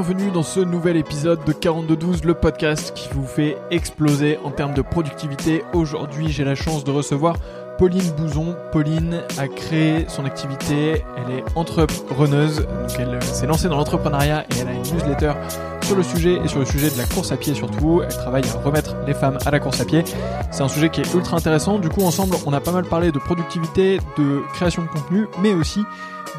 bienvenue dans ce nouvel épisode de 4212, le podcast qui vous fait exploser en termes de productivité. Aujourd'hui, j'ai la chance de recevoir Pauline Bouzon. Pauline a créé son activité, elle est entrepreneuse, donc elle s'est lancée dans l'entrepreneuriat et elle a une newsletter sur le sujet et sur le sujet de la course à pied surtout. Elle travaille à remettre les femmes à la course à pied. C'est un sujet qui est ultra intéressant. Du coup, ensemble, on a pas mal parlé de productivité, de création de contenu, mais aussi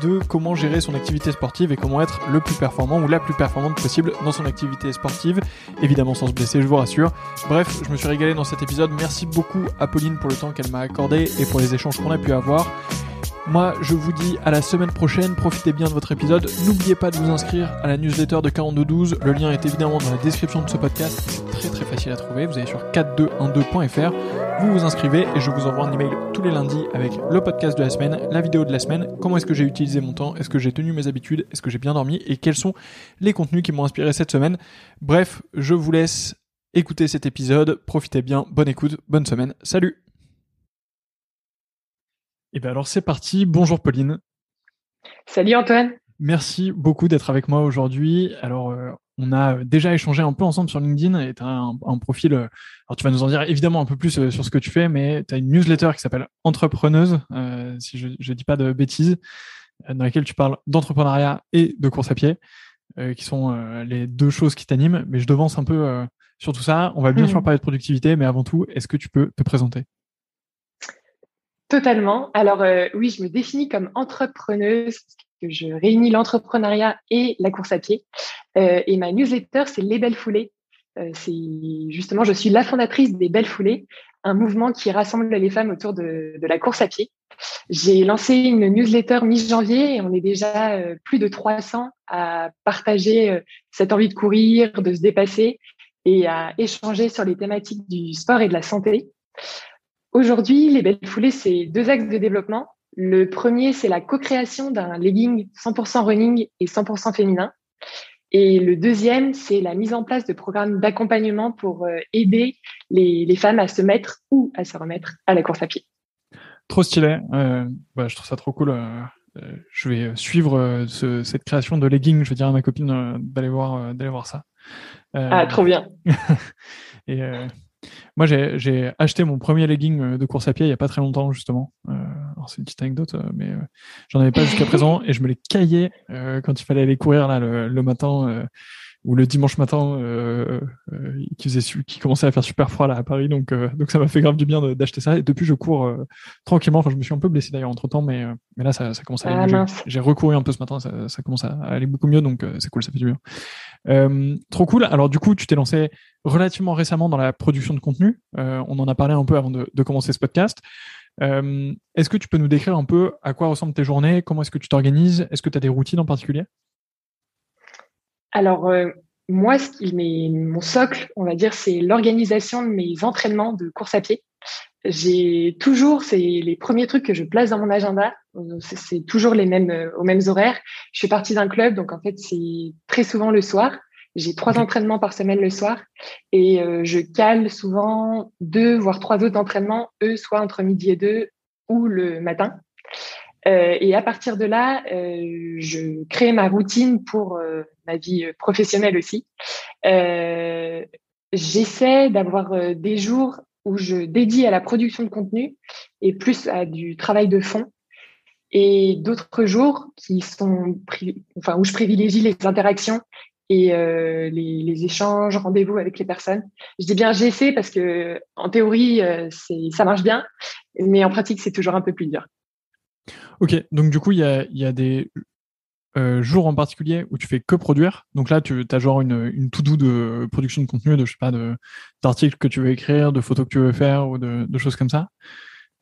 de comment gérer son activité sportive et comment être le plus performant ou la plus performante possible dans son activité sportive. Évidemment sans se blesser, je vous rassure. Bref, je me suis régalé dans cet épisode. Merci beaucoup à Pauline pour le temps qu'elle m'a accordé et pour les échanges qu'on a pu avoir. Moi, je vous dis à la semaine prochaine. Profitez bien de votre épisode. N'oubliez pas de vous inscrire à la newsletter de 4212. Le lien est évidemment dans la description de ce podcast. Très très facile à trouver. Vous allez sur 4212.fr. Vous vous inscrivez et je vous envoie un email tous les lundis avec le podcast de la semaine, la vidéo de la semaine, comment est-ce que j'ai utilisé mon temps, est-ce que j'ai tenu mes habitudes, est-ce que j'ai bien dormi? Et quels sont les contenus qui m'ont inspiré cette semaine? Bref, je vous laisse écouter cet épisode. Profitez bien. Bonne écoute. Bonne semaine. Salut. Et eh bien alors c'est parti. Bonjour Pauline. Salut Antoine. Merci beaucoup d'être avec moi aujourd'hui. Alors euh, on a déjà échangé un peu ensemble sur LinkedIn et tu as un, profil. Euh, alors tu vas nous en dire évidemment un peu plus euh, sur ce que tu fais, mais tu as une newsletter qui s'appelle Entrepreneuse, si je ne dis pas de bêtises, dans laquelle tu parles d'entrepreneuriat et de course à pied, qui sont les deux choses qui t'animent. Mais je devance un peu sur tout ça. On va bien hmm. sûr parler de productivité, mais avant tout, est-ce que tu peux te présenter? Totalement. Alors euh, oui, je me définis comme entrepreneuse, que je réunis l'entrepreneuriat et la course à pied. Euh, et ma newsletter, c'est Les Belles Foulées. Euh, c'est justement, je suis la fondatrice des Belles Foulées, un mouvement qui rassemble les femmes autour de, de la course à pied. J'ai lancé une newsletter mi-janvier et on est déjà plus de 300 à partager cette envie de courir, de se dépasser et à échanger sur les thématiques du sport et de la santé. Aujourd'hui, les belles foulées, c'est deux axes de développement. Le premier, c'est la co-création d'un legging 100% running et 100% féminin. Et le deuxième, c'est la mise en place de programmes d'accompagnement pour euh, aider les, femmes à se mettre ou à se remettre à la course à pied. Trop stylé. Euh, bah, je trouve ça trop cool. Euh, je vais suivre cette création de legging. Je vais dire à ma copine d'aller voir, d'aller voir ça. ah, trop bien. et moi, j'ai acheté mon premier legging euh, de course à pied il n'y a pas très longtemps, justement. Euh, c'est une petite anecdote, euh, mais j'en avais pas jusqu'à présent et je me les caillais quand il fallait aller courir là le, matin ou le dimanche matin qui faisait qui commençait à faire super froid là à Paris. Donc donc ça m'a fait grave du bien d'acheter ça. Et depuis je cours tranquillement. Enfin je me suis un peu blessé d'ailleurs entre temps mais mais là ça, ça commence à aller ah, mieux. J'ai recouru un peu ce matin. Ça, ça commence à aller beaucoup mieux. Donc c'est cool ça fait du bien. Trop cool. Alors du coup tu t'es lancé relativement récemment dans la production de contenu. Euh, on en a parlé un peu avant de, commencer ce podcast. Euh, est-ce que tu peux nous décrire un peu à quoi ressemblent tes journées? Comment est-ce que tu t'organises? Est-ce que tu as des routines en particulier? Alors, euh, moi, ce qui est mon socle, on va dire, c'est l'organisation de mes entraînements de course à pied. J'ai toujours, c'est les premiers trucs que je place dans mon agenda. C'est toujours les mêmes, aux mêmes horaires. Je fais partie d'un club, donc en fait, c'est très souvent le soir. J'ai trois entraînements par semaine le soir et euh, je cale souvent deux, voire trois autres entraînements, eux, soit entre midi et deux ou le matin. Euh, et à partir de là, euh, je crée ma routine pour ma vie professionnelle aussi. J'essaie d'avoir des jours où je dédie à la production de contenu et plus à du travail de fond et d'autres jours qui sont enfin où je privilégie les interactions et euh, les, les, échanges, rendez-vous avec les personnes. Je dis bien j'essaie parce que en théorie euh, ça marche bien, mais en pratique c'est toujours un peu plus dur. Ok, donc du coup il y a, des euh, jours en particulier où tu fais que produire. Donc là tu as genre une, une to-do de production de contenu, de je sais pas, d'articles que tu veux écrire, de photos que tu veux faire ou de, choses comme ça.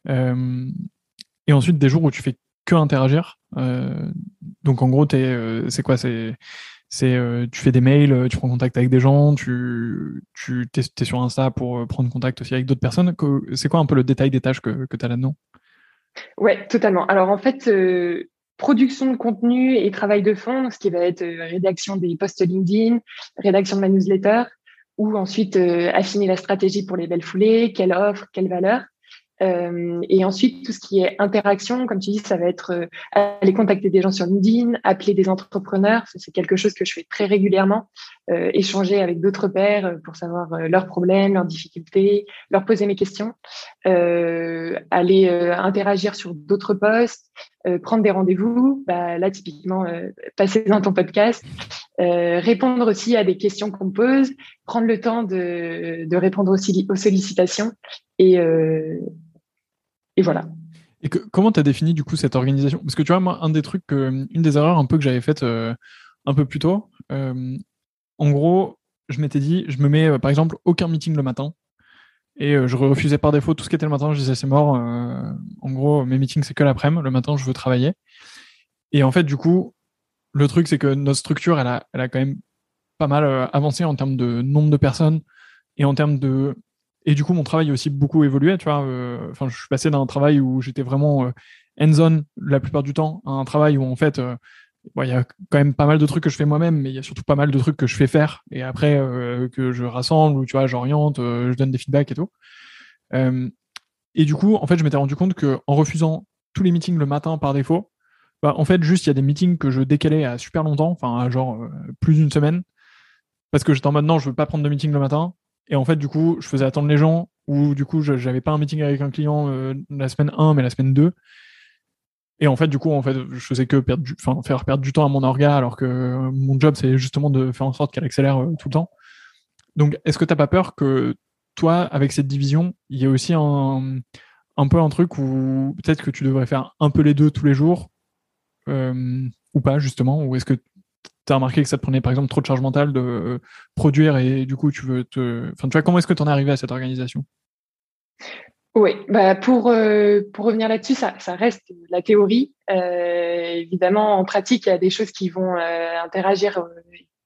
Euh, et ensuite des jours où tu fais que interagir. Euh, donc en gros, c'est quoi C'est euh, tu fais des mails, euh, tu prends contact avec des gens, tu, tu es, sur Insta pour euh, prendre contact aussi avec d'autres personnes. C'est quoi un peu le détail des tâches que, que tu as là-dedans? Ouais, totalement. Alors en fait, production de contenu et travail de fond, ce qui va être rédaction des posts LinkedIn, rédaction de ma newsletter, ou ensuite affiner la stratégie pour les belles foulées, quelle offre, quelle valeur. Euh, et ensuite, tout ce qui est interaction, comme tu dis, ça va être euh, aller contacter des gens sur LinkedIn, appeler des entrepreneurs. C'est quelque chose que je fais très régulièrement. Euh, échanger avec d'autres pairs pour savoir leurs problèmes, leurs difficultés, leur poser mes questions, aller interagir sur d'autres posts, prendre des rendez-vous. Bah, là, typiquement, passer dans ton podcast, répondre aussi à des questions qu'on pose, prendre le temps de, de répondre aussi aux sollicitations et, et voilà. Et comment tu as défini du coup cette organisation? Parce que tu vois, moi, un des trucs, une des erreurs un peu que j'avais faites euh, un peu plus tôt, euh, en gros, je m'étais dit, je me mets euh, par exemple aucun meeting le matin. Et je refusais par défaut tout ce qui était le matin. Je disais, c'est mort. en gros, mes meetings, c'est que l'après-midi. Le matin, je veux travailler. Et en fait, du coup, le truc, c'est que notre structure, elle elle a quand même pas mal avancé en termes de nombre de personnes et en termes de et du coup, mon travail a aussi beaucoup évolué. Tu vois, euh, enfin, je suis passé d'un travail où j'étais vraiment euh, hands-on la plupart du temps à un travail où en fait, euh, il y a quand même pas mal de trucs que je fais moi-même, mais il y a surtout pas mal de trucs que je fais faire et après que je rassemble ou tu vois, j'oriente, je donne des feedbacks et tout. et du coup, en fait, je m'étais rendu compte que en refusant tous les meetings le matin par défaut, bah, en fait, juste il y a des meetings que je décalais à super longtemps, enfin, genre plus d'une semaine, parce que j'étais en mode non, je veux pas prendre de meeting le matin. Et en fait, du coup, je faisais attendre les gens, ou du coup, je n'avais pas un meeting avec un client euh, la semaine 1, mais la semaine 2. Et en fait, du coup, en fait, je faisais que perdre enfin, faire perdre du temps à mon orga, alors que mon job, c'est justement de faire en sorte qu'elle accélère euh, tout le temps. Donc, est-ce que tu n'as pas peur que toi, avec cette division, il y ait aussi un, un peu un truc où peut-être que tu devrais faire un peu les deux tous les jours, euh, ou pas, justement, ou est-ce que tu as remarqué que ça te prenait par exemple trop de charge mentale de euh, produire et du coup tu veux te. Enfin, tu vois, comment est-ce que tu en es arrivé à cette organisation? Oui, bah pour, euh, pour revenir là-dessus, ça, reste la théorie. Euh, évidemment, en pratique, il y a des choses qui vont interagir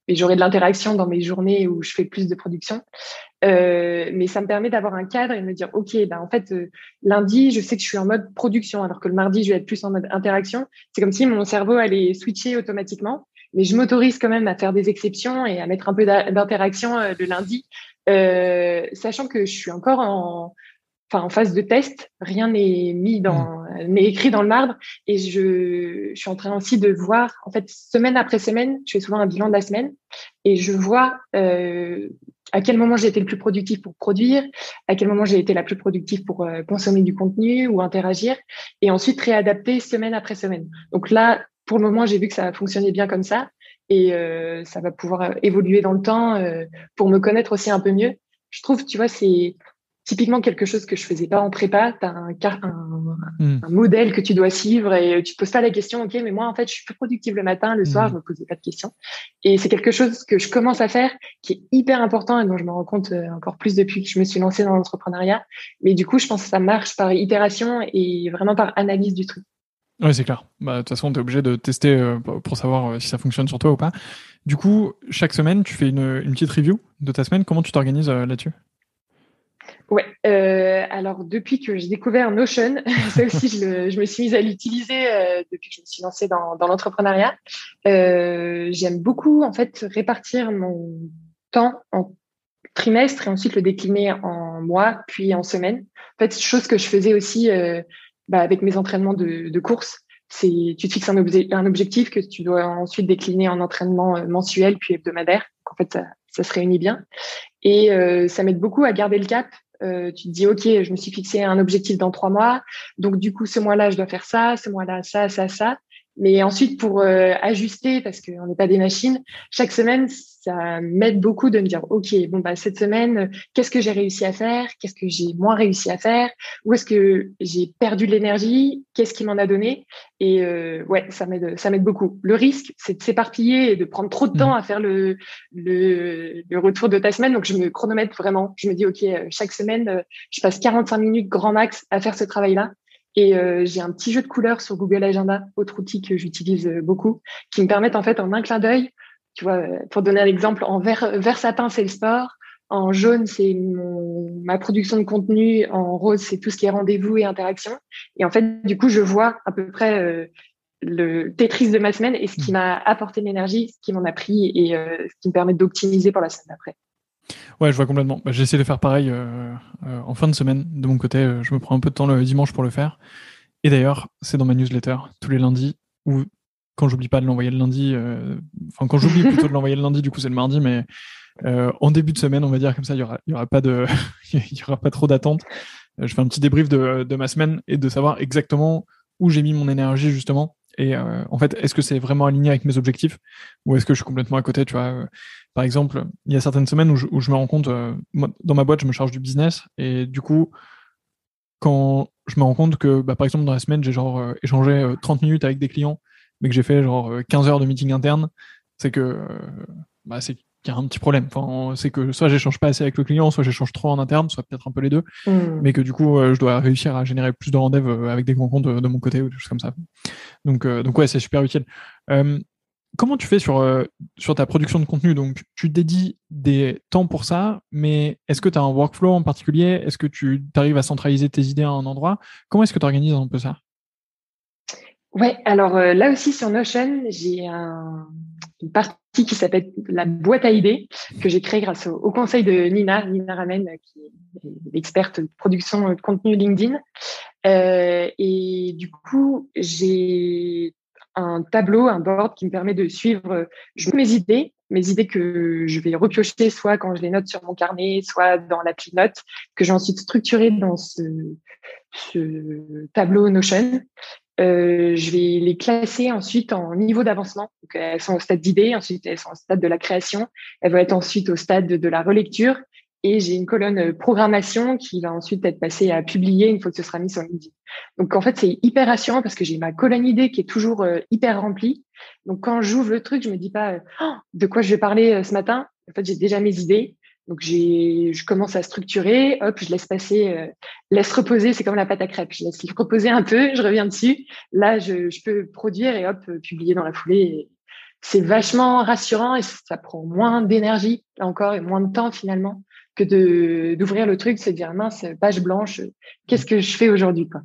et j'aurai de l'interaction dans mes journées où je fais plus de production. mais ça me permet d'avoir un cadre et de me dire, OK, ben en fait, lundi, je sais que je suis en mode production, alors que le mardi, je vais être plus en mode interaction. C'est comme si mon cerveau allait switcher automatiquement mais je m'autorise quand même à faire des exceptions et à mettre un peu d'interaction euh, le lundi, euh, sachant que je suis encore en, enfin, en phase de test. Rien n'est mis dans, mmh. n'est écrit dans le marbre, et je, je suis en train aussi de voir, en fait, semaine après semaine, je fais souvent un bilan de la semaine, et je vois euh, à quel moment j'ai été le plus productif pour produire, à quel moment j'ai été la plus productive pour euh, consommer du contenu ou interagir, et ensuite réadapter semaine après semaine. Donc là, pour le moment, j'ai vu que ça fonctionnait bien comme ça et euh, ça va pouvoir euh, évoluer dans le temps euh, pour me connaître aussi un peu mieux. Je trouve, tu vois, c'est typiquement quelque chose que je faisais pas en prépa. Tu as un, hmm. un, modèle que tu dois suivre et tu te poses pas la question, OK, mais moi, en fait, je suis plus productive le matin, le soir, hmm. je me posais pas de questions. Et c'est quelque chose que je commence à faire qui est hyper important et dont je me rends compte encore plus depuis que je me suis lancée dans l'entrepreneuriat. Mais du coup, je pense que ça marche par itération et vraiment par analyse du truc. Oui, c'est clair. Bah, de toute façon, tu es obligé de tester euh, pour savoir euh, si ça fonctionne sur toi ou pas. Du coup, chaque semaine, tu fais une, petite review de ta semaine. Comment tu t'organises euh, là-dessus? Ouais, alors depuis que j'ai découvert Notion, ça aussi je, me suis mise à l'utiliser depuis que je me suis lancée dans, dans l'entrepreneuriat. J'aime beaucoup en fait répartir mon temps en trimestre et ensuite le décliner en mois puis en semaine. En fait, chose que je faisais aussi bah, avec mes entraînements de, course, c'est tu te fixes un, objectif que tu dois ensuite décliner en entraînement euh, mensuel puis hebdomadaire. En fait, ça, ça se réunit bien et euh, ça m'aide beaucoup à garder le cap. Euh, tu te dis ok, je me suis fixé un objectif dans trois mois, donc du coup ce mois-là je dois faire ça, ce mois-là ça, ça, ça. Mais ensuite, pour euh, ajuster, parce qu'on n'est pas des machines, chaque semaine, ça m'aide beaucoup de me dire, OK, bon, bah, cette semaine, qu'est-ce que j'ai réussi à faire? Qu'est-ce que j'ai moins réussi à faire? Où est-ce que j'ai perdu de l'énergie? Qu'est-ce qui m'en a donné? Et euh, ouais, ça m'aide, ça m'aide beaucoup. Le risque, c'est de s'éparpiller et de prendre trop de temps mmh. à faire le, le, le, retour de ta semaine. Donc, je me chronomètre vraiment. Je me dis, OK, euh, chaque semaine, je passe 45 minutes grand max à faire ce travail-là. Et euh, j'ai un petit jeu de couleurs sur Google Agenda, autre outil que j'utilise euh, beaucoup, qui me permettent en fait en un clin d'œil, tu vois, euh, pour donner un exemple, en vert, vert sapin c'est le sport, en jaune c'est ma production de contenu, en rose c'est tout ce qui est rendez-vous et interaction. Et en fait, du coup, je vois à peu près le Tetris de ma semaine et ce qui mmh. m'a apporté l'énergie, ce qui m'en a pris et ce qui me permet d'optimiser pour la semaine d'après. Ouais, je vois complètement. Bah, J'essaie de faire pareil euh, euh, en fin de semaine. De mon côté, euh, je me prends un peu de temps le dimanche pour le faire. Et d'ailleurs, c'est dans ma newsletter tous les lundis ou quand j'oublie pas de l'envoyer le lundi. Enfin, quand j'oublie plutôt de l'envoyer le lundi, du coup, c'est le mardi, mais en début de semaine, on va dire comme ça, il y aura, pas il y aura pas trop d'attente. je fais un petit débrief de ma semaine et de savoir exactement où j'ai mis mon énergie justement et euh, en fait, est-ce que c'est vraiment aligné avec mes objectifs ou est-ce que je suis complètement à côté Tu vois, euh, par exemple, il y a certaines semaines où je, me rends compte, euh, dans ma boîte, je me charge du business et du coup, quand je me rends compte que, bah, par exemple, dans la semaine, j'ai genre échangé 30 minutes avec des clients, mais que j'ai fait genre 15 heures de meeting interne, c'est que bah, c'est qu'il y a un petit problème. Enfin, c'est que soit j'échange pas assez avec le client, soit j'échange trop en interne, soit peut-être un peu les deux. Hmm. Mais que du coup, euh, je dois réussir à générer plus de rendez-vous euh, avec des grands comptes de, mon côté ou des choses comme ça. Donc, euh, donc ouais, c'est super utile. comment tu fais sur, sur ta production de contenu? Donc, tu dédies des temps pour ça, mais est-ce que tu as un workflow en particulier? Est-ce que tu arrives à centraliser tes idées à un endroit? Comment est-ce que tu organises un peu ça? Ouais, alors là aussi sur Notion, j'ai un, une partie qui s'appelle la boîte à idées que j'ai créée grâce au, conseil de Nina, Nina Ramen, qui est experte de production de contenu LinkedIn. Euh, et du coup, j'ai un tableau, un board qui me permet de suivre mes idées, mes idées que je vais repiocher soit quand je les note sur mon carnet, soit dans l'appli Note, que j'ai ensuite structuré dans ce tableau Notion. Euh, je vais les classer ensuite en niveau d'avancement. elles sont au stade d'idée, ensuite elles sont au stade de la création, elles vont être ensuite au stade de, la relecture, et j'ai une colonne programmation qui va ensuite être passée à publier une fois que ce sera mis sur LinkedIn. Donc en fait, c'est hyper rassurant parce que j'ai ma colonne idée qui est toujours euh, hyper remplie. Donc quand j'ouvre le truc, je me dis pas euh, oh, de quoi je vais parler ce matin? En fait, j'ai déjà mes idées donc je commence à structurer, hop, je laisse passer, euh, laisse reposer, c'est comme la pâte à crêpes, je laisse reposer un peu, je reviens dessus. Là, je, peux produire et hop, publier dans la foulée. C'est vachement rassurant et ça prend moins d'énergie, là encore, et moins de temps finalement que de d'ouvrir le truc, se dire mince, page blanche, qu'est-ce que je fais aujourd'hui quoi?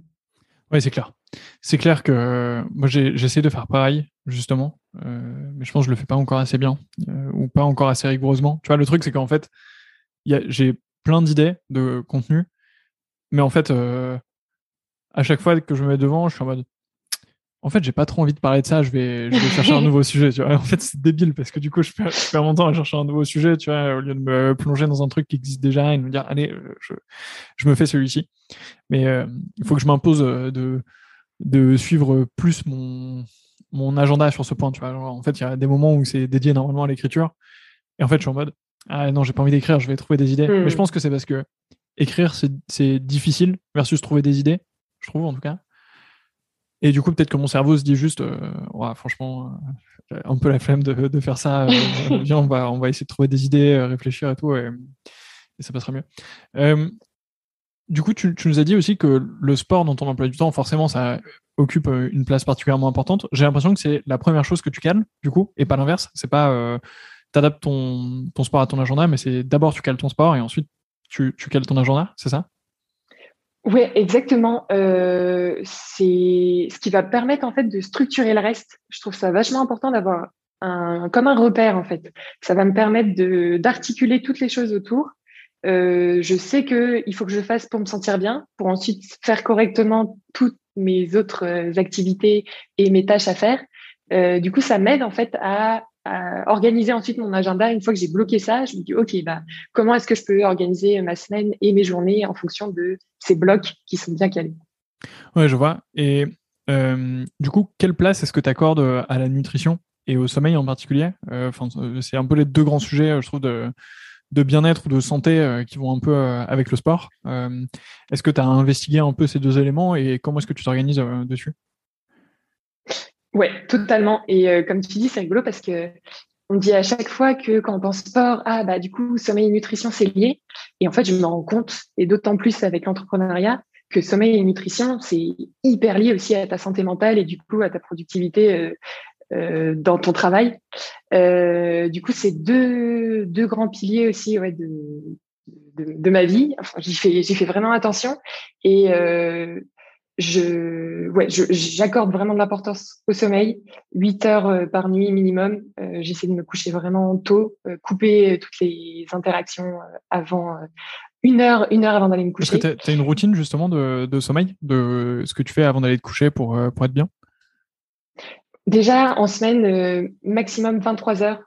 Oui, c'est clair. C'est clair que moi j'essaie de faire pareil justement, euh, mais je pense que je le fais pas encore assez bien euh, ou pas encore assez rigoureusement. Tu vois, le truc c'est qu'en fait, j'ai plein d'idées de contenu, mais en fait, euh, à chaque fois que je me mets devant, je suis en mode en fait, j'ai pas trop envie de parler de ça, je vais, je vais chercher un nouveau sujet, tu vois. En fait, c'est débile parce que du coup, je perds, je mon temps à chercher un nouveau sujet, tu vois, au lieu de me plonger dans un truc qui existe déjà et de me dire, allez, je, je me fais celui-ci. Mais il faut que je m'impose de, de suivre plus mon, mon agenda sur ce point. Tu vois. en fait, il y a des moments où c'est dédié normalement à l'écriture. Et en fait, je suis en mode Ah non, j'ai pas envie d'écrire, je vais trouver des idées. Mais je hmm. pense que c'est parce que écrire, c'est difficile versus trouver des idées, je trouve en tout cas. Et du coup, peut-être que mon cerveau se dit juste euh, franchement, euh, un peu la flemme de, de faire ça. Euh, viens, on va, on va essayer de trouver des idées, réfléchir et tout, et, et ça passera mieux. Du coup, tu, nous as dit aussi que le sport dans ton emploi du temps, forcément, ça occupe euh, une place particulièrement importante. J'ai l'impression que c'est la première chose que tu cales, du coup, et pas l'inverse. C'est pas, euh, tu adaptes ton, sport à ton agenda, mais c'est d'abord tu cales ton sport et ensuite tu, tu cales ton agenda, c'est ça? Oui, exactement. Euh, c'est ce qui va permettre en fait de structurer le reste. Je trouve ça vachement important d'avoir comme un repère en fait. Ça va me permettre d'articuler toutes les choses autour euh, je sais que il faut que je fasse pour me sentir bien, pour ensuite faire correctement toutes mes autres euh, activités et mes tâches à faire. Du coup, ça m'aide en fait à, organiser ensuite mon agenda. Une fois que j'ai bloqué ça, je me dis ok, bah comment est-ce que je peux organiser ma semaine et mes journées en fonction de ces blocs qui sont bien calés? Ouais, je vois. Et du coup, quelle place est-ce que tu accordes à la nutrition et au sommeil en particulier? C'est un peu les deux grands sujets, je trouve, de bien-être ou de santé euh, qui vont un peu euh, avec le sport. Euh, est-ce que tu as investigué un peu ces deux éléments et comment est-ce que tu t'organises dessus? Ouais, totalement. Et comme tu dis, c'est rigolo parce que on dit à chaque fois que quand on pense sport, ah bah du coup sommeil et nutrition c'est lié. Et en fait, je me rends compte, et d'autant plus avec l'entrepreneuriat, que sommeil et nutrition c'est hyper lié aussi à ta santé mentale et du coup à ta productivité euh, dans ton travail. Euh, du coup, c'est deux, deux grands piliers aussi de, de, de ma vie. Enfin, j'y fais, j'y fais vraiment attention. Et, euh, je, ouais, j'accorde vraiment de l'importance au sommeil. 8 heures euh, par nuit minimum. Euh, j'essaie de me coucher vraiment tôt, euh, couper toutes les interactions avant une heure, une heure avant d'aller me coucher. Est-ce que tu as, une routine justement de, de, sommeil, de ce que tu fais avant d'aller te coucher pour, pour être bien? Déjà, en semaine, maximum 23 heures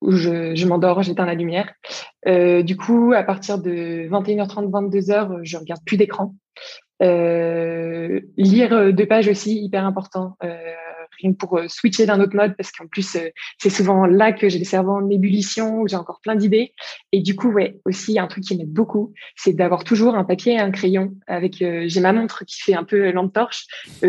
où je, je m'endors, j'éteins la lumière. du coup, à partir de 21h30, 22h, je regarde plus d'écran. Euh, lire euh, deux pages aussi, hyper important, euh, rien pour euh, switcher d'un autre mode, parce qu'en plus, c'est souvent là que j'ai le cerveau en ébullition, où j'ai encore plein d'idées. Et du coup, ouais, aussi, un truc qui m'aide beaucoup, c'est d'avoir toujours un papier et un crayon. Avec, j'ai ma montre qui fait un peu lampe torche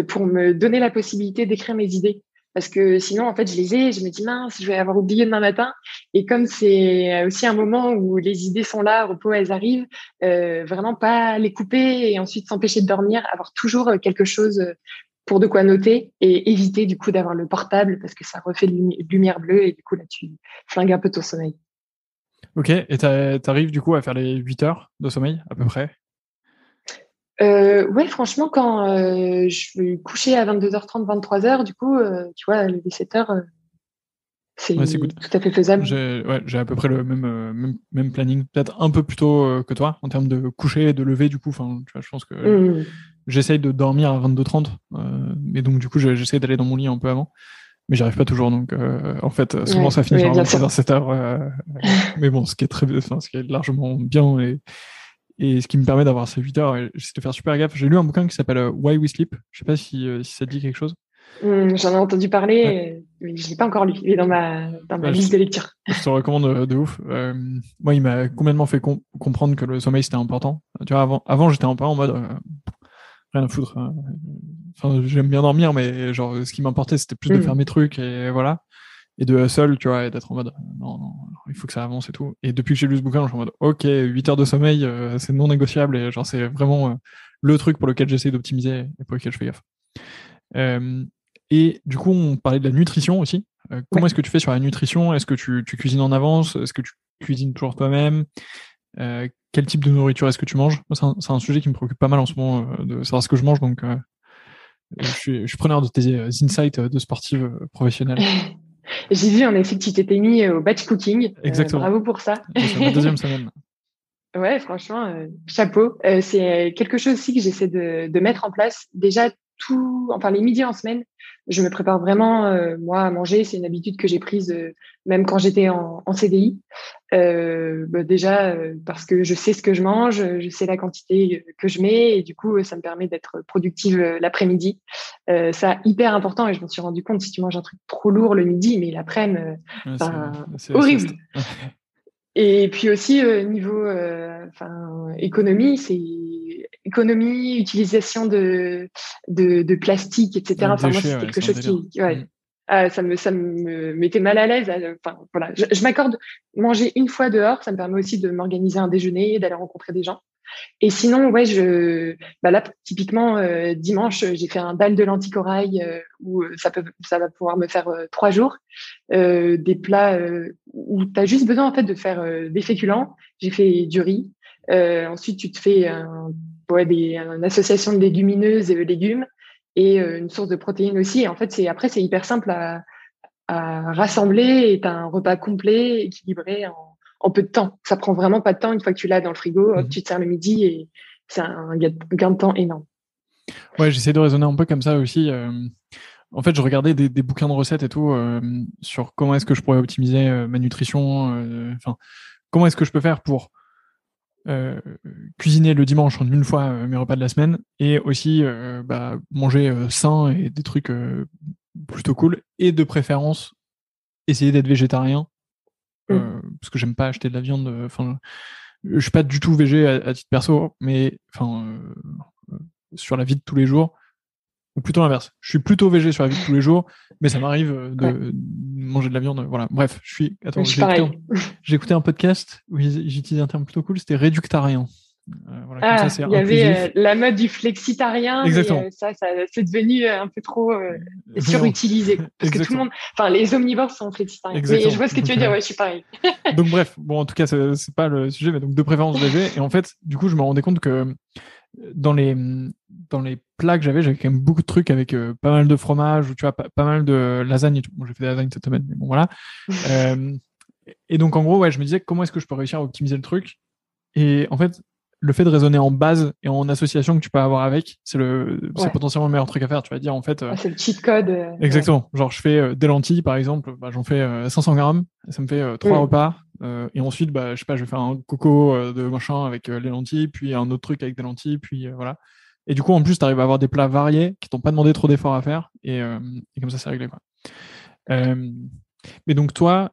pour me donner la possibilité d'écrire mes idées parce que sinon, en fait, je les ai, je me dis mince, je vais avoir oublié demain matin. Et comme c'est aussi un moment où les idées sont là, au repos, elles arrivent, euh, vraiment pas les couper et ensuite s'empêcher de dormir, avoir toujours quelque chose pour de quoi noter et éviter du coup d'avoir le portable parce que ça refait de lumière bleue et du coup là, tu flingues un peu ton sommeil. Ok, et tu arrives du coup à faire les 8 heures de sommeil à peu près? Euh, ouais, franchement, quand euh, je vais coucher à 22h30, 23h, du coup, euh, tu vois, les 7h, euh, c'est tout à fait faisable. J'ai ouais, à peu près le même, même, même planning, peut-être un peu plus tôt que toi, en termes de coucher et de lever, du coup. Enfin, tu vois, je pense que mmh. j'essaye de dormir à 22h30, et donc, du coup, j'essaie d'aller dans mon lit un peu avant. Mais j'arrive pas toujours, donc en fait, souvent ça finit par 7h. mais bon, ce qui est très, enfin, ce qui est largement bien et, et ce qui me permet d'avoir ces 8 heures, c'est de faire super gaffe. J'ai lu un bouquin qui s'appelle euh, Why We Sleep. Je sais pas si, euh, si ça te dit quelque chose. Mmh, j'en ai entendu parler, mais je l'ai pas encore lu. Il est dans ma, dans ma liste de lecture. Je te recommande euh, de, ouf. moi, il m'a complètement fait comprendre que le sommeil c'était important. Tu vois, avant, avant j'étais un peu en mode rien à foutre. Hein. Enfin, j'aime bien dormir, mais genre, ce qui m'importait c'était plus de mmh. faire mes trucs et voilà et de seul, tu vois, et d'être en mode non, non, il faut que ça avance et tout. Et depuis que j'ai lu ce bouquin, je suis en mode ok, 8 heures de sommeil, euh, c'est non négociable et genre c'est vraiment euh, le truc pour lequel j'essaie d'optimiser et pour lequel je fais gaffe. Euh, et du coup, on parlait de la nutrition aussi. comment est-ce que tu fais sur la nutrition? Est-ce que tu, tu, cuisines en avance? Est-ce que tu cuisines toujours toi-même? Quel type de nourriture est-ce que tu manges? C'est un, un, sujet qui me préoccupe pas mal en ce moment de savoir ce que je mange, donc je suis, je, suis, preneur de tes insights de sportive professionnelle. J'ai vu en effet que tu t'étais mis au batch cooking. Euh, Exactement. bravo pour ça. C'est ma deuxième semaine. ouais, franchement, euh, chapeau. Euh, c'est quelque chose aussi que j'essaie de, de, mettre en place. Déjà, tout, enfin les midis en semaine, je me prépare vraiment euh, moi à manger. C'est une habitude que j'ai prise euh, même quand j'étais en, en, CDI. Euh, bah, déjà parce que je sais ce que je mange, je sais la quantité que je mets et du coup ça me permet d'être productive l'après-midi. ça hyper important et je me suis rendu compte si tu manges un truc trop lourd le midi, mais l'après-midi, c'est horrible. Et puis aussi niveau enfin économie, c'est économie, utilisation de, de, de plastique, etc. Enfin, moi, c'est quelque chose qui, ouais, mm. ah, ça me ça me mettait mal à l'aise. Euh, enfin, voilà, je, je m'accorde manger une fois dehors, ça me permet aussi de m'organiser un déjeuner, d'aller rencontrer des gens. Et sinon, ouais, je, bah là, typiquement, euh, dimanche, j'ai fait un dalle de lentilles corail euh, où ça peut, ça va pouvoir me faire trois jours. Euh, des plats où tu as juste besoin en fait de faire des féculents. J'ai fait du riz. ensuite, tu te fais un ouais, des, une association de légumineuses et légumes et euh, une source de protéines aussi. Et en fait, c'est après, c'est hyper simple à, à rassembler et as un repas complet, équilibré en, en, peu de temps. Ça prend vraiment pas de temps. Une fois que tu l'as dans le frigo, mmh. tu te sers le midi et c'est un gain de temps énorme. Ouais, j'essaie de raisonner un peu comme ça aussi. Euh, en fait, je regardais des, des, bouquins de recettes et tout euh, sur comment est-ce que je pourrais optimiser ma nutrition. Enfin, comment est-ce que je peux faire pour euh, cuisiner le dimanche en une fois euh, mes repas de la semaine et aussi euh, bah, manger sain et des trucs plutôt cool et de préférence essayer d'être végétarien mmh. parce que j'aime pas acheter de la viande enfin je suis pas du tout végé à, titre perso mais enfin sur la vie de tous les jours ou plutôt l'inverse. Je suis plutôt végé sur la vie de tous les jours, mais ça m'arrive de manger de la viande. Voilà. Bref, je suis. Attends, j'ai écouté, un podcast où j'utilisais un terme plutôt cool, c'était réductarien. Euh, voilà, ah, il y avait euh, la mode du flexitarien. Exactement. Euh, ça, ça c'est devenu un peu trop surutilisé. Parce que tout le monde, enfin, les omnivores sont flexitariens. Mais je vois ce que tu veux dire, ouais, je suis pareil. donc, bref, bon, en tout cas, c'est pas le sujet, mais donc de préférence végé. Et en fait, du coup, je me rendais compte que dans les, dans les plats que j'avais, j'avais quand même beaucoup de trucs avec euh, pas mal de fromage, ou tu vois, pas, mal de lasagne et tout. Bon, j'ai fait des lasagnes cette semaine, mais bon, voilà. Euh, et donc, en gros, ouais, je me disais comment est-ce que je peux réussir à optimiser le truc? Et en fait, le fait de raisonner en base et en association que tu peux avoir avec, c'est le, c'est potentiellement le meilleur truc à faire. Tu vas dire en fait. Euh, c'est le cheat code. Euh, exactement. Genre, je fais euh, des lentilles par exemple, bah, j'en fais 500 grammes, ça me fait trois repas. et ensuite, bah, je sais pas, je vais faire un coco de machin avec les lentilles, puis un autre truc avec des lentilles, puis voilà. Et du coup, en plus, tu arrives à avoir des plats variés qui t'ont pas demandé trop d'efforts à faire, et, et, comme ça, c'est réglé. Quoi. mais donc toi,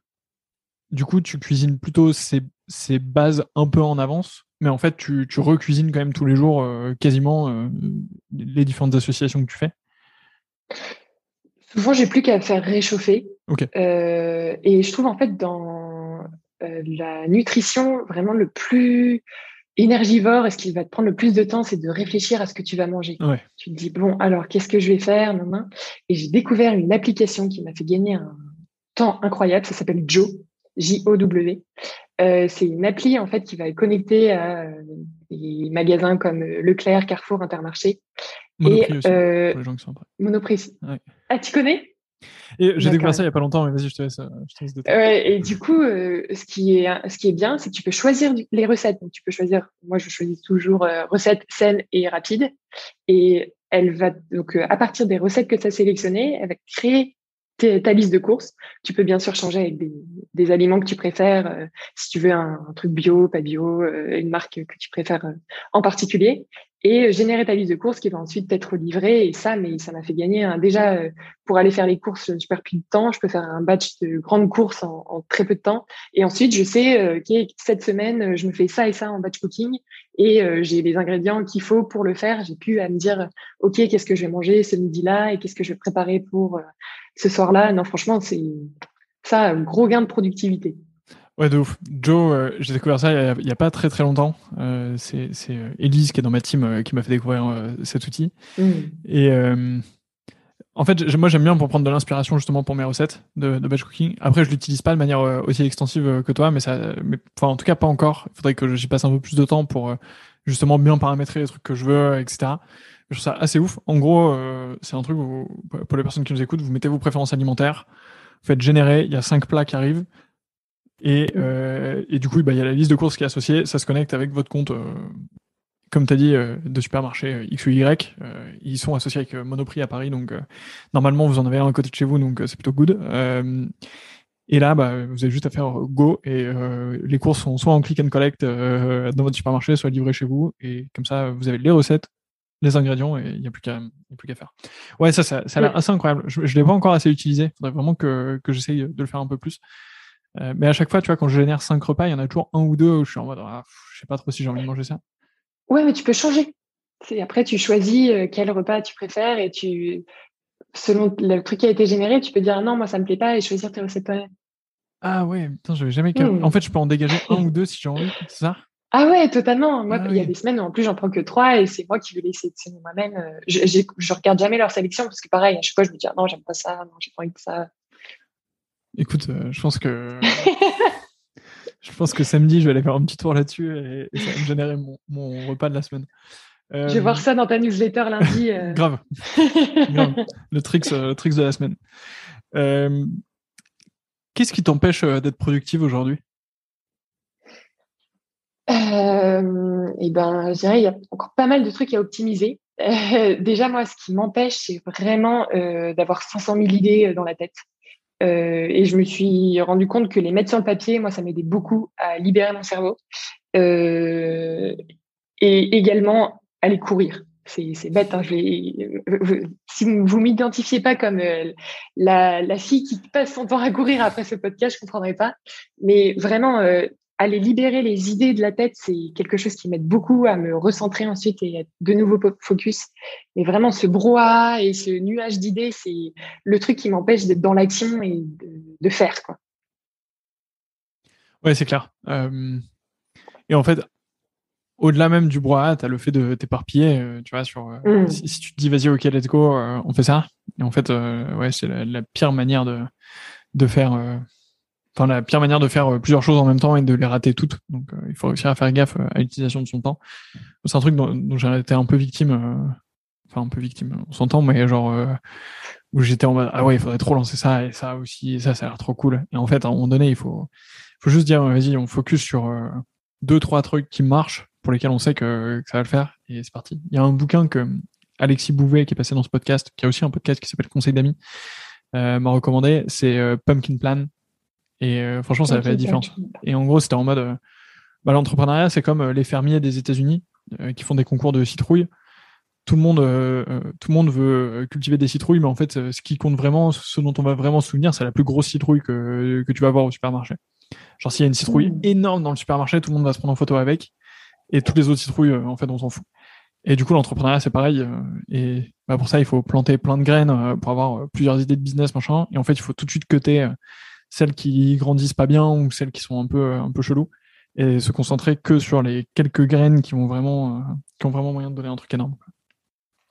du coup, tu cuisines plutôt ces, ces bases un peu en avance mais en fait, tu, tu recuisines quand même tous les jours euh, quasiment euh, les différentes associations que tu fais Souvent, j'ai plus qu'à faire réchauffer. Euh, et je trouve en fait dans la nutrition vraiment le plus énergivore et ce qui va te prendre le plus de temps, c'est de réfléchir à ce que tu vas manger. Tu te dis bon, alors qu'est-ce que je vais faire Et j'ai découvert une application qui m'a fait gagner un temps incroyable. Ça s'appelle Joe. J-O-W. Euh, c'est une appli en fait qui va être connectée à euh, des magasins comme euh, Leclerc, Carrefour, Intermarché. Monoprix et, aussi, euh, pour les gens qui sont Monoprix. Ah, tu connais? Et j'ai découvert ça il n'y a pas longtemps, mais vas-y, je te laisse. Je te ouais, et du coup, ce, qui est, ce qui est bien, c'est que tu peux choisir les recettes. Donc, tu peux choisir, moi, je choisis toujours recettes saines et rapides. Et elle va, donc, à partir des recettes que tu as sélectionnées, elle va créer ta liste de courses. Tu peux bien sûr changer avec des, aliments que tu préfères, euh, si tu veux un, truc bio, pas bio, euh, une marque que tu préfères euh, en particulier et générer ta liste de courses qui va ensuite être livrée. Et ça, mais ça m'a fait gagner. Hein. Déjà, euh, pour aller faire les courses, je perds plus de temps. Je peux faire un batch de grandes courses en, très peu de temps. Et ensuite, je sais euh, que cette semaine, je me fais ça et ça en batch cooking. Et euh, j'ai les ingrédients qu'il faut pour le faire. J'ai pu à me dire, OK, qu'est-ce que je vais manger ce midi-là et qu'est-ce que je vais préparer pour ce soir-là. Non, franchement, c'est ça, un gros gain de productivité. Ouais, de ouf. Joe, euh, j'ai découvert ça il n'y a, pas très très longtemps. Euh, c'est euh, Elise qui est dans ma team qui m'a fait découvrir cet outil. Mm. Et en fait, moi j'aime bien pour prendre de l'inspiration justement pour mes recettes de, batch cooking. Après, je l'utilise pas de manière aussi extensive que toi, mais ça, mais, enfin en tout cas pas encore. Il faudrait que j'y passe un peu plus de temps pour justement bien paramétrer les trucs que je veux, etc. Je trouve ça assez ouf. En gros, c'est un truc où, pour les personnes qui nous écoutent, vous mettez vos préférences alimentaires, vous faites générer, il y a cinq plats qui arrivent. Et, euh, et du coup, bah, il y a la liste de courses qui est associée. Ça se connecte avec votre compte, euh, comme tu as dit, euh, de supermarché euh, X ou Y. Euh, ils sont associés avec Monoprix à Paris. Donc, normalement, vous en avez un à côté de chez vous. Donc, c'est plutôt good. et là, bah, vous avez juste à faire Go. Et les courses sont soit en click and collect dans votre supermarché, soit livrées chez vous. Et comme ça, vous avez les recettes, les ingrédients et il n'y a plus qu'à plus qu'à faire. Ouais, ça, ça, ça a l'air assez incroyable. Je ne l'ai pas encore assez utilisé. Il faudrait vraiment que, que j'essaye de le faire un peu plus. Euh, mais à chaque fois, tu vois, quand je génère cinq repas, il y en a toujours un ou deux où je suis en mode, ah, je sais pas trop si j'ai envie de manger ça. Ouais, mais tu peux changer. Après, tu choisis euh, quel repas tu préfères et tu, selon le truc qui a été généré, tu peux dire non, moi ça me plaît pas et choisir tes recettes toi Ah ouais, putain, je vais jamais. Hmm. En fait, je peux en dégager un ou deux si j'ai envie, c'est ça? Ah ouais, totalement. Moi, ah il y a des semaines où en plus j'en prends que trois et c'est moi qui vais les sélectionner moi-même. Euh, je, je, regarde jamais leur sélection parce que pareil, à chaque fois je me dis ah non, j'aime pas ça, non, j'ai pas envie de ça. Écoute, euh, je pense que je pense que samedi, je vais aller faire un petit tour là-dessus et, ça va me générer mon, repas de la semaine. Je vais voir euh, ça dans ta newsletter lundi. Euh. Grave. Le tricks, tricks de la semaine. Qu'est-ce qui t'empêche d'être productive aujourd'hui? Eh ben, je dirais il y a encore pas mal de trucs à optimiser. déjà, moi, ce qui m'empêche, c'est vraiment d'avoir 500 000 idées dans la tête. Euh, et je me suis rendu compte que les mettre sur le papier, moi, ça m'aidait beaucoup à libérer mon cerveau. Euh, et également aller courir. C'est bête, hein, je vais, si vous m'identifiez pas comme euh, la, la, fille qui passe son temps à courir après ce podcast, je comprendrai pas. Mais vraiment, euh, aller libérer les idées de la tête, c'est quelque chose qui m'aide beaucoup à me recentrer ensuite et être de nouveau focus. Mais vraiment, ce brouhaha et ce nuage d'idées, c'est le truc qui m'empêche d'être dans l'action et de, faire. Quoi. Ouais, c'est clair. Euh, et en fait, au-delà même du brouhaha, tu as le fait de t'éparpiller, euh, tu vois, sur euh, mm. si, tu te dis vas-y, ok, let's go, on fait ça. Et en fait, ouais, c'est la, la, pire manière de, de faire enfin la pire manière de faire plusieurs choses en même temps et de les rater toutes. Donc il faut réussir à faire gaffe à l'utilisation de son temps. C'est un truc dont, j'ai été un peu victime enfin un peu victime, on s'entend, mais genre euh, où j'étais en mode ah ouais, il faudrait trop lancer ça et ça aussi, et ça, ça a l'air trop cool. Et en fait, à un moment donné, il faut, faut juste dire vas-y, on focus sur euh, deux trois trucs qui marchent pour lesquels on sait que, ça va le faire et c'est parti. Il y a un bouquin que Alexis Bouvet qui est passé dans ce podcast, qui a aussi un podcast qui s'appelle Conseil d'amis, euh, m'a recommandé, c'est euh, Pumpkin Plan. Et franchement, ça a fait la différence. Et en gros, c'était en mode bah, l'entrepreneuriat, c'est comme les fermiers des États-Unis qui font des concours de citrouilles tout le monde, euh, euh, tout le monde veut cultiver des citrouilles, mais en fait, ce qui compte vraiment, ce dont on va vraiment se souvenir, c'est la plus grosse citrouille que, que tu vas voir au supermarché. Genre, s'il y a une citrouille mmh. énorme dans le supermarché, tout le monde va se prendre en photo avec, et toutes les autres citrouilles, euh, en fait, on s'en fout. Et du coup, l'entrepreneuriat, c'est pareil. et bah, pour ça, il faut planter plein de graines pour avoir plusieurs idées de business, machin. Et en fait, il faut tout de suite cuter celles qui grandissent pas bien ou celles qui sont un peu, un peu chelous et se concentrer que sur les quelques graines qui vont vraiment, qui ont vraiment moyen de donner un truc énorme.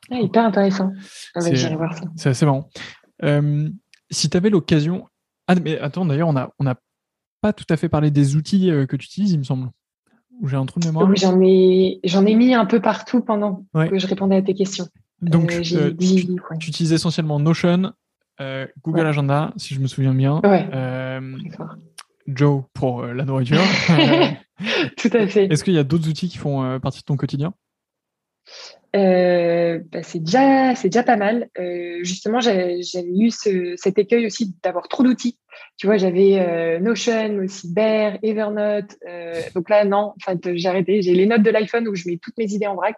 Ah, hyper intéressant. Ah, c'est assez marrant. Euh, si tu avais l'occasion. Ah, mais attends, d'ailleurs, on n'a on a pas tout à fait parlé des outils euh, que tu utilises, il me semble. Ou j'ai un trou de mémoire? Oui, j'en ai, j'en ai mis un peu partout pendant que je répondais à tes questions. Donc, euh, tu, utilises essentiellement Notion, Google Agenda, si je me souviens bien. Joe pour la nourriture. Tout à fait. Est-ce qu'il y a d'autres outils qui font partie de ton quotidien? Euh, bah, c'est déjà c'est déjà pas mal. Euh, justement, j'avais eu ce, cet écueil aussi d'avoir trop d'outils. Tu vois, j'avais euh, Notion, aussi Bear, Evernote. Euh, donc là, non, en fait, j'ai arrêté. J'ai les notes de l'iPhone où je mets toutes mes idées en vrac.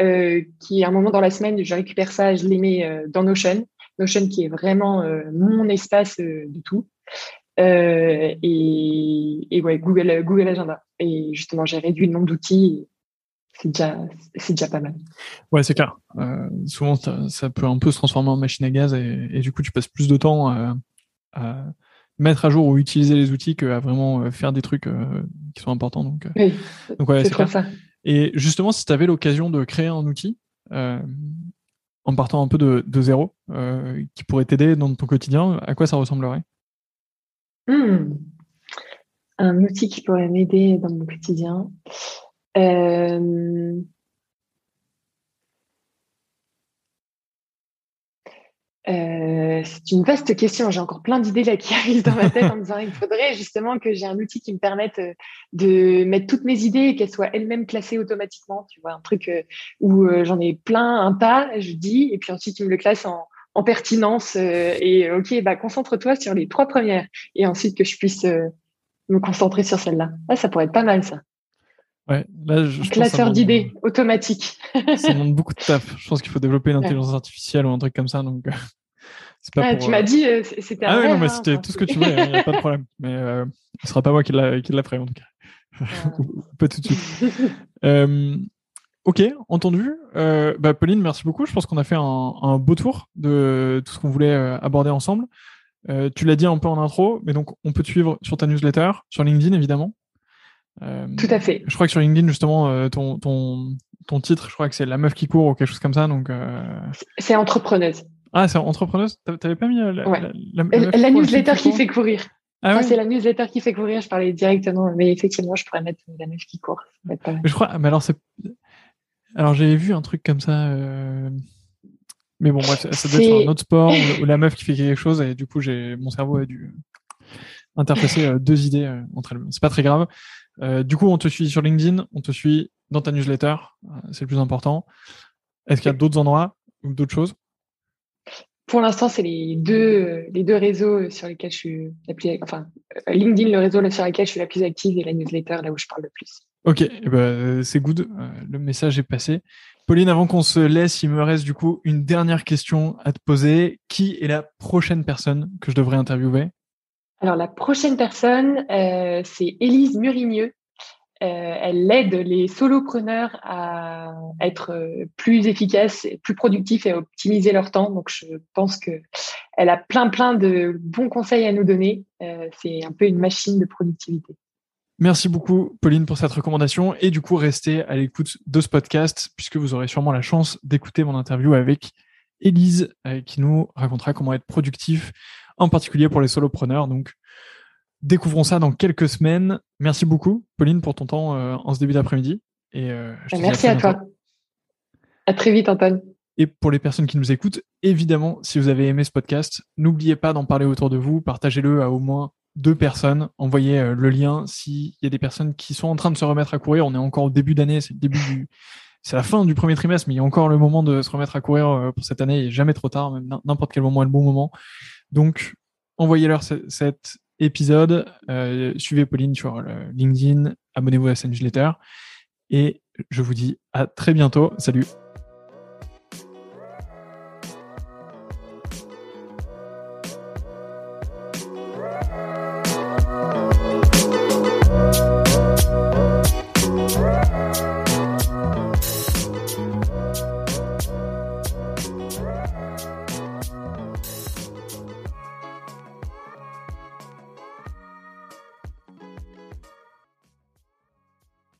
Euh, qui à un moment dans la semaine, je récupère ça, je les mets dans Notion. Notion qui est vraiment mon espace de tout. et, et ouais, Google Google Agenda. Et justement, j'ai réduit le nombre d'outils c'est déjà, c'est déjà pas mal. Ouais, c'est clair. Euh, souvent, ça, peut un peu se transformer en machine à gaz et, et du coup, tu passes plus de temps à, à, mettre à jour ou utiliser les outils qu'à vraiment euh, faire des trucs euh, qui sont importants. Donc, euh, oui, donc ouais, c'est ça. Et justement, si tu avais l'occasion de créer un outil euh, en partant un peu de, zéro, qui pourrait t'aider dans ton quotidien, à quoi ça ressemblerait? Hmm. Un outil qui pourrait m'aider dans mon quotidien. Euh, euh, c'est une vaste question. J'ai encore plein d'idées là qui arrivent dans ma tête en me disant il faudrait justement que j'ai un outil qui me permette euh, de mettre toutes mes idées et qu'elles soient elles-mêmes classées automatiquement. Tu vois, un truc où j'en ai plein, un tas, je dis, et puis ensuite tu me le classes en, en pertinence et ok, bah concentre-toi sur les trois premières et ensuite que je puisse me concentrer sur celle-là. Ah, ça pourrait être pas mal ça. Ouais, là, je, classeur d'idées automatique. ça demande beaucoup de taf. Je pense qu'il faut développer une intelligence artificielle ou un truc comme ça. Donc, c'est pas ah, tu m'as euh, dit, euh, c'était Ah oui, non, mais hein, c'était tout ce que tu veux, il n'y a pas de problème. Mais euh, ce sera pas moi qui l'a, qui ferai en tout cas. Ah. pas tout de suite. euh, ok, entendu. Euh, bah, Pauline, merci beaucoup. Je pense qu'on a fait un, un, beau tour de tout ce qu'on voulait aborder ensemble. tu l'as dit un peu en intro, mais donc on peut te suivre sur ta newsletter, sur LinkedIn évidemment. Euh, Tout à fait. Je crois que sur LinkedIn, justement, euh, ton, ton, ton titre, je crois que c'est La meuf qui court ou quelque chose comme ça. Donc, euh, C'est entrepreneuse. Ah, c'est entrepreneuse? T'avais pas mis la, la, newsletter qui, fait courir. Ah, oui. C'est la newsletter qui fait courir, je parlais directement. Mais effectivement, je pourrais mettre la meuf qui court. je crois, mais alors c'est. Alors j'avais vu un truc comme ça. Mais bon, bref, ça doit être un autre sport ou, la meuf qui fait quelque chose et du coup, j'ai mon cerveau a dû interfacer deux idées entre elles. C'est pas très grave. Euh, du coup, on te suit sur LinkedIn, on te suit dans ta newsletter, euh, c'est le plus important. Est-ce qu'il y a d'autres endroits ou d'autres choses? Pour l'instant, c'est les deux, les deux réseaux sur lesquels je suis la plus, enfin, euh, LinkedIn, le réseau sur lequel je suis la plus active et la newsletter, là où je parle le plus. Ok, eh ben, c'est good. le message est passé. Pauline, avant qu'on se laisse, il me reste du coup une dernière question à te poser. Qui est la prochaine personne que je devrais interviewer? Alors, la prochaine personne, euh, c'est Élise Murigneux. Euh, elle aide les solopreneurs à être euh, plus efficaces, plus productifs et à optimiser leur temps. Donc, je pense que elle a plein, plein de bons conseils à nous donner. c'est un peu une machine de productivité. Merci beaucoup, Pauline, pour cette recommandation. Et du coup, restez à l'écoute de ce podcast, puisque vous aurez sûrement la chance d'écouter mon interview avec Élise, qui nous racontera comment être productif en particulier pour les solopreneurs. Donc, découvrons ça dans quelques semaines. Merci beaucoup, Pauline, pour ton temps en ce début d'après-midi. Et Merci à, toi. À très vite, Antoine. Et pour les personnes qui nous écoutent, évidemment, si vous avez aimé ce podcast, n'oubliez pas d'en parler autour de vous, partagez-le à au moins deux personnes, envoyez euh, le lien s'il y a des personnes qui sont en train de se remettre à courir. On est encore au début d'année, c'est le début du, c'est la fin du premier trimestre, mais il y a encore le moment de se remettre à courir euh, pour cette année. Il n'est jamais trop tard, même n'importe quel moment est le bon moment. Donc, envoyez-leur cet épisode. Euh, suivez Pauline sur LinkedIn. Abonnez-vous à sa newsletter. Et je vous dis à très bientôt. Salut.